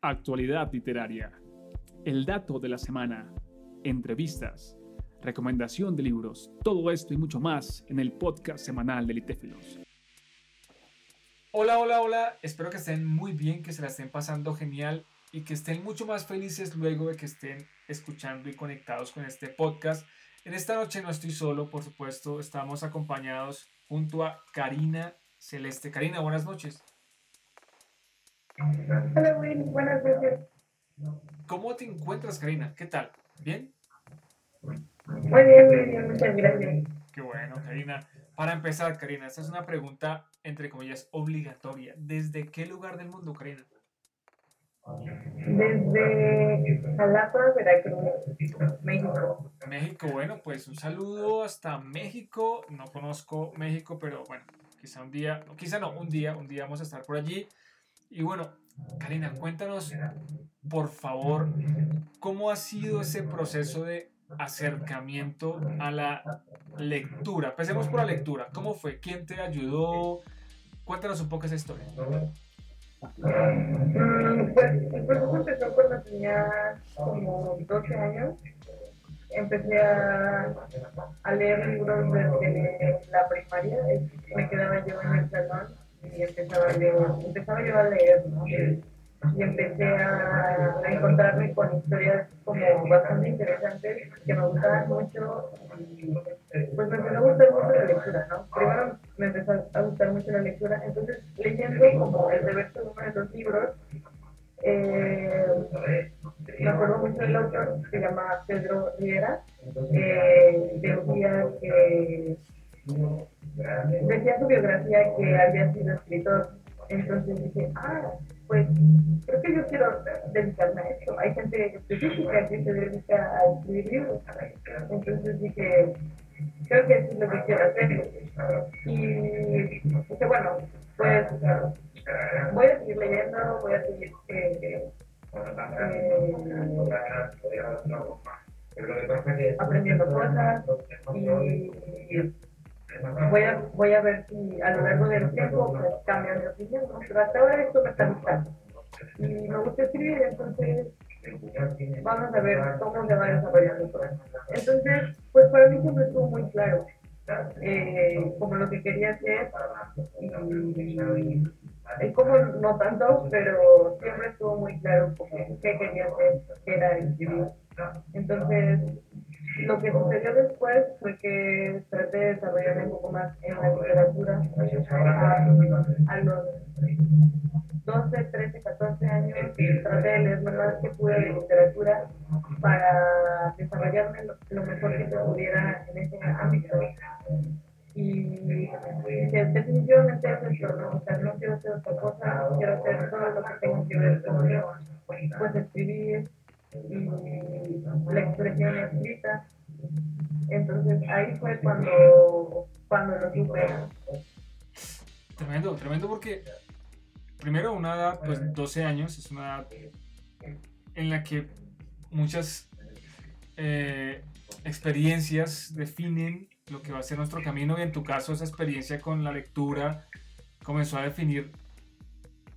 Actualidad literaria. El dato de la semana. Entrevistas. Recomendación de libros. Todo esto y mucho más en el podcast semanal de Litéfilos. Hola, hola, hola. Espero que estén muy bien, que se la estén pasando genial y que estén mucho más felices luego de que estén escuchando y conectados con este podcast. En esta noche no estoy solo, por supuesto. Estamos acompañados junto a Karina Celeste. Karina, buenas noches. Hola, Will. Buenas noches. ¿Cómo te encuentras, Karina? ¿Qué tal? ¿Bien? Muy bien, muy bien. Muchas gracias. Qué bueno, Karina. Para empezar, Karina, esta es una pregunta, entre comillas, obligatoria. ¿Desde qué lugar del mundo, Karina? Desde Jalapa, Veracruz, México. México, bueno, pues un saludo hasta México. No conozco México, pero bueno, quizá un día, quizá no, un día, un día vamos a estar por allí. Y bueno, Karina, cuéntanos, por favor, cómo ha sido ese proceso de acercamiento a la lectura. Empecemos por la lectura. ¿Cómo fue? ¿Quién te ayudó? Cuéntanos un poco esa historia. Mm, pues el proceso empezó cuando tenía como 12 años. Empecé a, a leer libros desde la primaria. Me quedaba yo en el salón y empezaba leer, empezaba yo a leer, ¿no? Y empecé a, a encontrarme con historias como bastante interesantes que me gustaban mucho y pues me empezó a gustar mucho la lectura, ¿no? Primero me empezó a gustar mucho la lectura, entonces leyendo como el reverso de uno de los libros, eh, me acuerdo mucho del autor, se llama Pedro Riera, eh, decía que decía su biografía que había sido escritor. Entonces dije, ah, pues creo que yo quiero dedicarme a esto. Hay gente específica que se dedica a escribir libros. Entonces dije, creo que eso es lo que quiero hacer. Y dije, bueno, pues voy a seguir leyendo, voy a seguir eh, eh, aprendiendo cosas y voy a, voy a ver si a lo largo del tiempo pues, cambia mi opinión, pero hasta ahora esto me está gustando. Y me gusta escribir, entonces vamos a ver cómo se va desarrollando todo. Entonces, pues para mí siempre estuvo muy claro eh, como lo que quería hacer y, y como no tanto, pero siempre estuvo muy claro qué quería hacer, que era escribir. Entonces, lo que sucedió después fue que traté de desarrollarme un poco más en la literatura. A, los 12, 13, 14 años traté de leer lo más que pude de literatura para desarrollarme lo, mejor que se pudiera en ese ámbito. Y definitivamente es esto, ¿no? O sea, no quiero hacer otra cosa, quiero hacer todo lo que tenga que ver con pues, escribir, y la expresión escrita. Entonces ahí fue cuando, cuando lo supe. Tremendo, tremendo porque primero una edad, pues 12 años, es una edad en la que muchas eh, experiencias definen lo que va a ser nuestro camino y en tu caso esa experiencia con la lectura comenzó a definir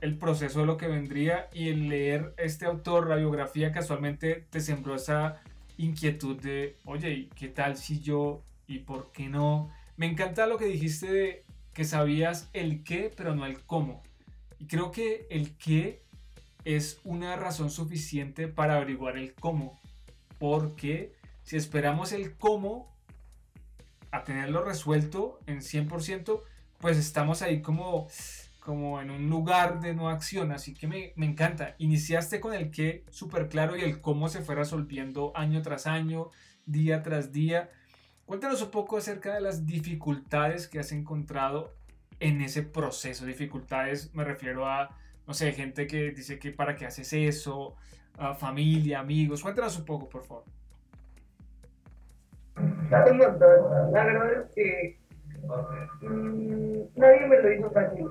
el proceso de lo que vendría y el leer este autor, la biografía, casualmente te sembró esa inquietud de, oye, ¿qué tal si yo y por qué no? Me encanta lo que dijiste de que sabías el qué, pero no el cómo. Y creo que el qué es una razón suficiente para averiguar el cómo. Porque si esperamos el cómo a tenerlo resuelto en 100%, pues estamos ahí como como en un lugar de no acción, así que me, me encanta. Iniciaste con el qué súper claro y el cómo se fue resolviendo año tras año, día tras día. Cuéntanos un poco acerca de las dificultades que has encontrado en ese proceso. Dificultades, me refiero a, no sé, gente que dice que para qué haces eso, a familia, amigos. Cuéntanos un poco, por favor. La verdad es que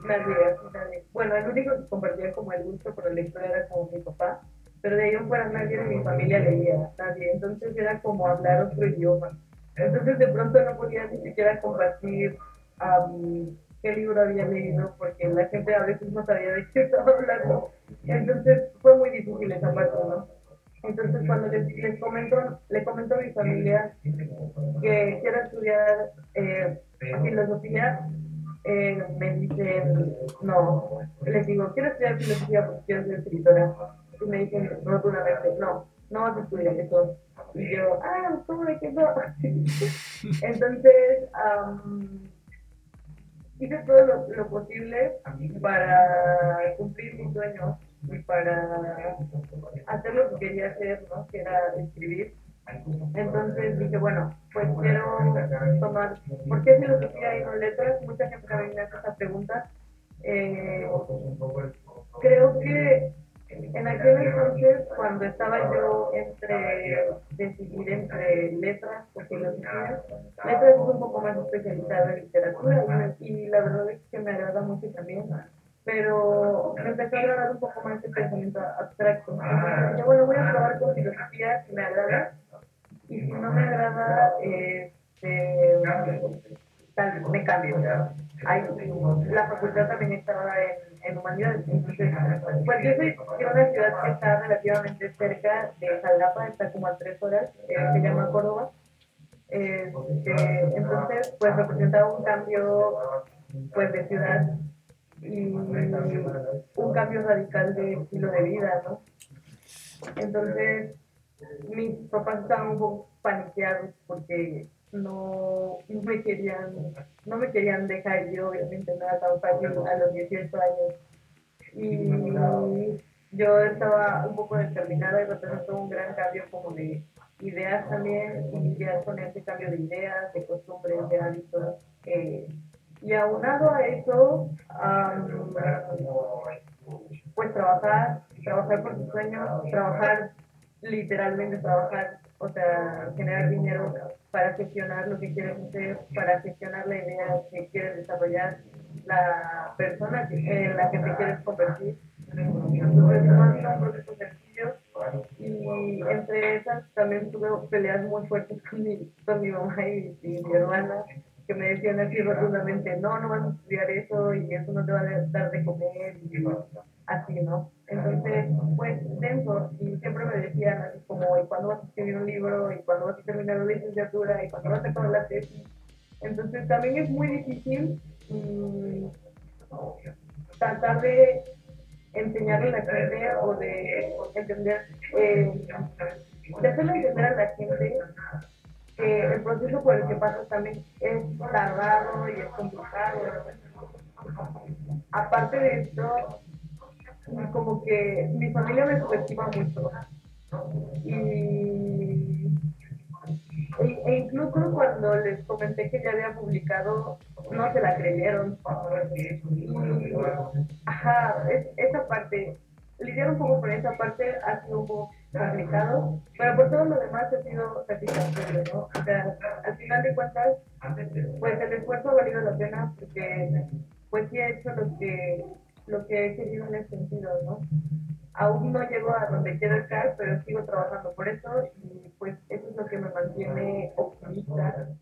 fácil, nadie, nadie. Bueno, el único que compartía como el gusto por la lectura era como mi papá, pero de ahí en fuera nadie de mi familia leía, nadie. Entonces era como hablar otro idioma. Entonces de pronto no podía ni siquiera compartir qué libro había leído, porque la gente a veces no sabía de qué estaba hablando. Entonces fue muy difícil esa parte, ¿no? Entonces cuando les, les comento, le comento a mi familia que quiero estudiar eh, filosofía, eh, me dicen, no, les digo, quiero estudiar filosofía porque quiero ser escritora. Y me dicen rotundamente, no, no vas a estudiar eso. Y yo, ah, ¿cómo de que no? Entonces, um, hice todo lo, lo, posible para cumplir mis sueños y para hacer lo que quería hacer, ¿no? Que era escribir. Entonces dije, bueno, pues quiero tomar, ¿por qué filosofía y no letras? Mucha gente me hace esa pregunta. Eh, creo que en aquel entonces, cuando estaba yo entre decidir entre letras o filosofía, letras es un poco más especializada en literatura y la verdad es que me agrada mucho también, pero me empezó a agradar un poco más la facultad también estaba en en humanidades. Entonces, pues yo soy de una ciudad que está relativamente cerca de Jalapa, está como a tres horas, eh, se llama Córdoba. Este, entonces, pues representaba un cambio pues de ciudad y un cambio radical de estilo de vida, ¿no? Entonces, mis papás estaban un poco paniqueados porque no, me querían, no me querían dejar yo, obviamente no era tan fácil a los 18 años. Y yo estaba un poco determinada y representó un gran cambio como de ideas también, y lidiar con ese cambio de ideas, de costumbres, de hábitos. Eh, y aunado a eso, pues trabajar, trabajar por sus sueños, trabajar, literalmente trabajar, o sea, generar dinero para gestionar lo que quieres hacer, para gestionar la idea que quieres desarrollar, la persona en la que te quieres convertir. Entonces, no sido un proceso sencillo y entre esas también tuve peleas muy fuertes con mi, con mi mamá y, mi hermana que me decían así rotundamente, no, no vas a estudiar eso y eso no te va a dar de comer y así, ¿no? Entonces, pues denso y siempre me decían así como, ¿y cuándo vas a escribir un libro? ¿Y cuándo vas a terminar la licenciatura? ¿Y cuándo vas a acabar la tesis? Entonces también es muy difícil mm, tratar de enseñarle a la gente o de entender, eh, de hacerle entender a la gente que el proceso por el que pasa también es tardado y es complicado. Aparte de esto, como que mi familia me subestima mucho. Y, e, incluso cuando les comenté que ya había publicado, no se la creyeron. Ajá, esa parte, lidiar un poco con esa parte ha sido un poco complicado, pero por todo lo demás ha sido satisfactorio, ¿no? O sea, al final de cuentas, pues el esfuerzo ha valido la pena porque pues sí he hecho lo que lo que he querido en ese sentido, ¿no? Aún no llego a donde quiero estar, pero sigo trabajando por eso y pues eso es lo que me mantiene optimista.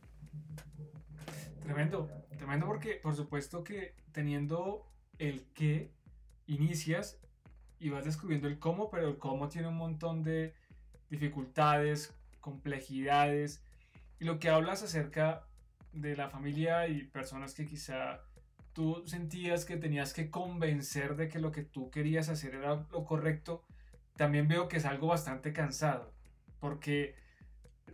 Tremendo, tremendo porque por supuesto que teniendo el qué inicias y vas descubriendo el cómo, pero el cómo tiene un montón de dificultades, complejidades y lo que hablas acerca de la familia y personas que quizá tú sentías que tenías que convencer de que lo que tú querías hacer era lo correcto, también veo que es algo bastante cansado, porque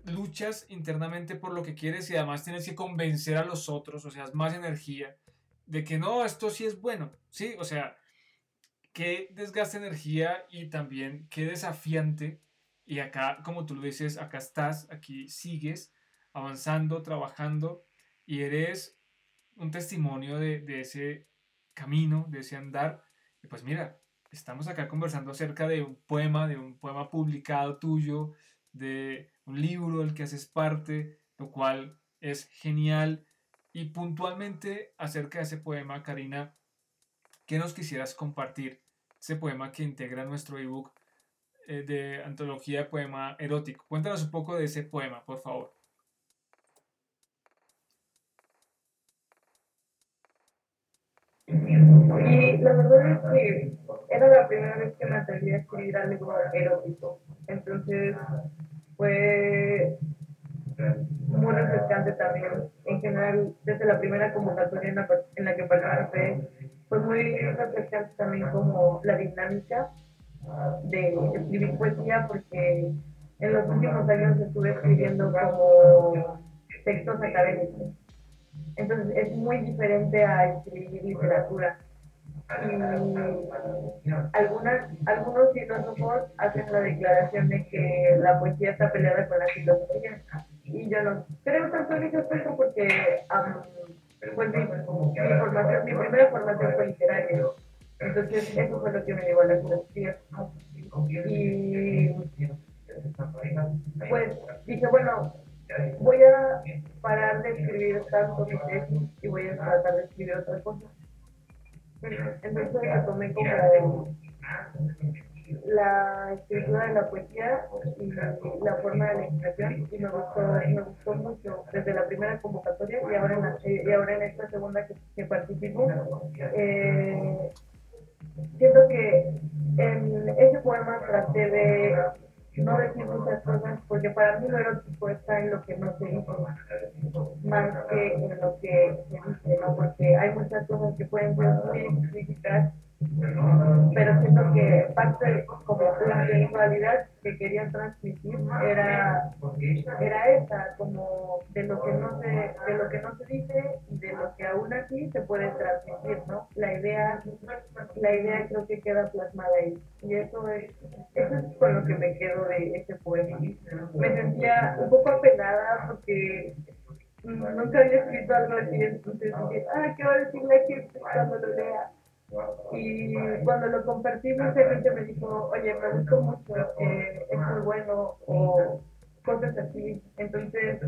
luchas internamente por lo que quieres y además tienes que convencer a los otros, o sea, es más energía, de que no, esto sí es bueno, sí, o sea, qué desgaste energía y también qué desafiante, y acá, como tú lo dices, acá estás, aquí sigues avanzando, trabajando, y eres un testimonio de, ese camino, de ese andar. Y pues mira, estamos acá conversando acerca de un poema, de un poema publicado tuyo, de un libro del que haces parte, lo cual es genial. Y puntualmente acerca de ese poema, Karina, ¿qué nos quisieras compartir? Ese poema que integra nuestro ebook eh, de antología de poema erótico. Cuéntanos un poco de ese poema, por favor. Y la verdad es que era la primera vez que me atreví a escribir algo erótico. Entonces fue muy refrescante también. En general, desde la primera convocatoria en la, en la que participé, fue muy refrescante también como la dinámica de escribir poesía, porque en los últimos años estuve escribiendo como textos académicos. Entonces es muy diferente a escribir literatura. Y algunas, algunos filósofos hacen la declaración de que la poesía está peleada con la filosofía. Y yo no creo tanto en eso porque pues mi, formación, mi primera formación fue literaria. Entonces eso fue lo que me llevó a la filosofía. Y pues dije, bueno, voy a parar de escribir tanto mi tesis y voy a tratar de escribir otra cosa. Entonces tomé como la escritura de la poesía y la forma de la expresión y me gustó, me gustó mucho desde la primera convocatoria y ahora en, y ahora en esta segunda que, que participo. Eh, siento que en ese poema traté de no decir muchas cosas, porque para mí lo erótico está en lo que no se dice, más que en lo que se dice, ¿no? Porque hay muchas cosas que pueden ser muy explícitas pero siento que parte de la sensualidad que querían transmitir era, era esa, como de lo que no se, de lo que no se dice y de lo que aún así se puede transmitir, ¿no? La idea, la idea creo que queda plasmada ahí. Y eso es, eso es con lo que me quedo de este poema. Me sentía un poco apenada porque nunca había escrito algo así, entonces dije, ah, ¿qué va a decir la gente cuando lo lea? Y cuando lo compartí, mucha gente me dijo, oye, me gustó mucho, eh, es muy bueno, o cosas así. Entonces,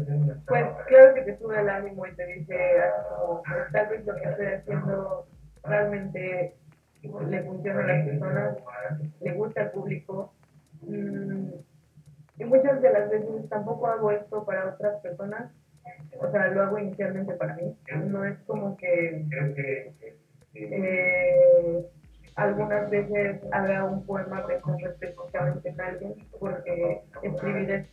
pues claro que te sube el ánimo y te dice, como, tal vez lo que estoy haciendo realmente le funciona a las personas, le gusta al público. Mm, y muchas de las veces tampoco hago esto para otras personas, o sea, lo hago inicialmente para mí. No es como que eh, algunas veces haga un poema pensando específicamente en alguien, porque escribir es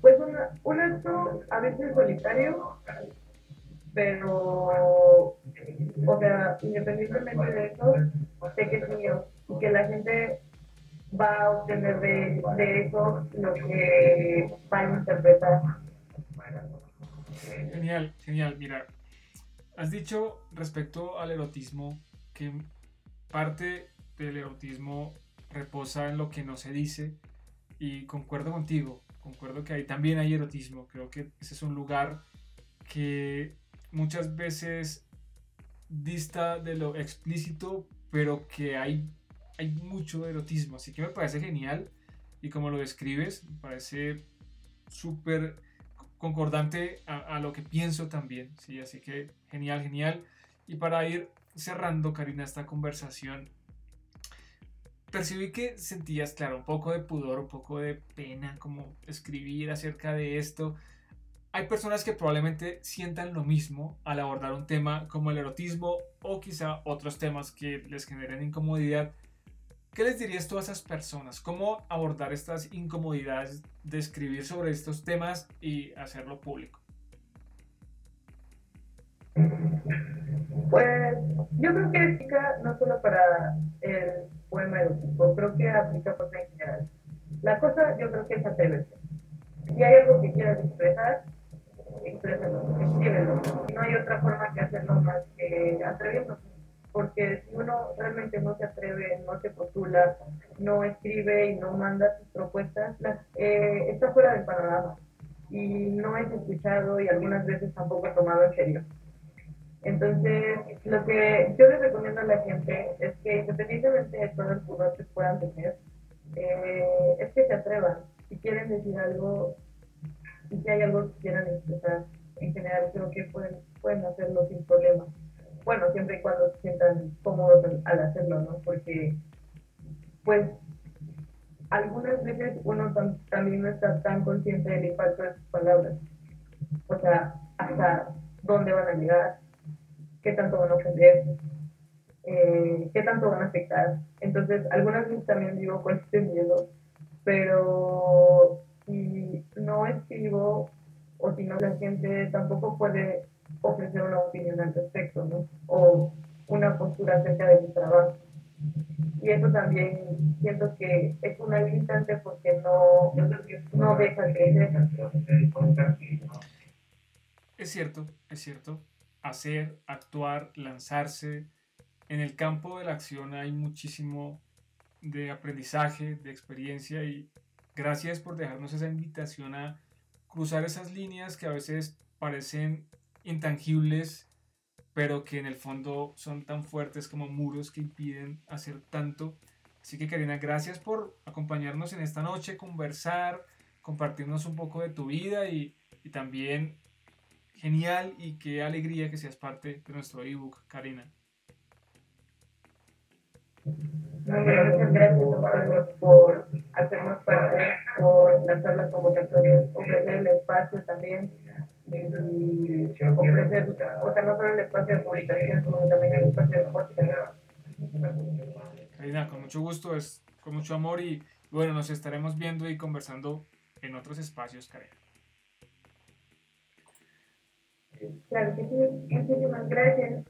pues un acto a veces solitario, pero, o sea, independientemente de eso, sé que es mío y que la gente va a obtener de, de eso lo que va a interpretar. Genial, genial. Mira, Has dicho respecto al erotismo que parte del erotismo reposa en lo que no se dice y concuerdo contigo, concuerdo que ahí también hay erotismo, creo que ese es un lugar que muchas veces dista de lo explícito, pero que hay, hay mucho erotismo, así que me parece genial y como lo describes, me parece súper concordante a, lo que pienso también, ¿sí? Así que genial, genial. Y para ir cerrando, Karina, esta conversación, percibí que sentías, claro, un poco de pudor, un poco de pena, como escribir acerca de esto. Hay personas que probablemente sientan lo mismo al abordar un tema como el erotismo o quizá otros temas que les generen incomodidad. ¿Qué les dirías tú a esas personas? ¿Cómo abordar estas incomodidades de escribir sobre estos temas y hacerlo público? Yo creo que aplica no solo para el poema erótico, creo que aplica por en general. La cosa yo creo que es atreverse. Si hay algo que quieras expresar, exprésalo, escríbelo. No hay otra forma que hacerlo más que atreviéndose porque si uno realmente no se atreve, no se postula, no escribe y no manda sus propuestas, eh, está fuera del panorama y no es escuchado y algunas veces tampoco tomado en serio. Entonces, lo que yo les recomiendo a la gente es que independientemente de todo el pudor que puedan tener, eh, es que se atrevan. Si quieren decir algo y si hay algo que quieran expresar, en general creo que pueden, pueden hacerlo sin problemas bueno, siempre y cuando se sientan cómodos al hacerlo, ¿no? Porque, pues, algunas veces uno también no está tan consciente del impacto de sus palabras. O sea, hasta dónde van a llegar, qué tanto van a ofender. eh, qué tanto van a afectar. Entonces, algunas veces también digo con este miedo, pero si no escribo o si no la gente tampoco puede ofrecer una opinión al respecto, ¿no? O una postura acerca de mi trabajo. Y eso también siento que es una limitante porque no, no deja que Es cierto, es cierto. Hacer, actuar, lanzarse. En el campo de la acción hay muchísimo de aprendizaje, de experiencia y gracias por dejarnos esa invitación a cruzar esas líneas que a veces parecen intangibles, pero que en el fondo son tan fuertes como muros que impiden hacer tanto. Así que Karina, gracias por acompañarnos en esta noche, conversar, compartirnos un poco de tu vida y, y también genial y qué alegría que seas parte de nuestro ebook, Karina. Muchas gracias por hacernos parte, por lanzar las convocatorias, ofrecer el espacio también y ofrecer, o sea, no solo el espacio de publicación, sino también el espacio de podcast. Karina, con mucho gusto, es con mucho amor y bueno, nos estaremos viendo y conversando en otros espacios, Karina. Claro que sí, muchísimas gracias.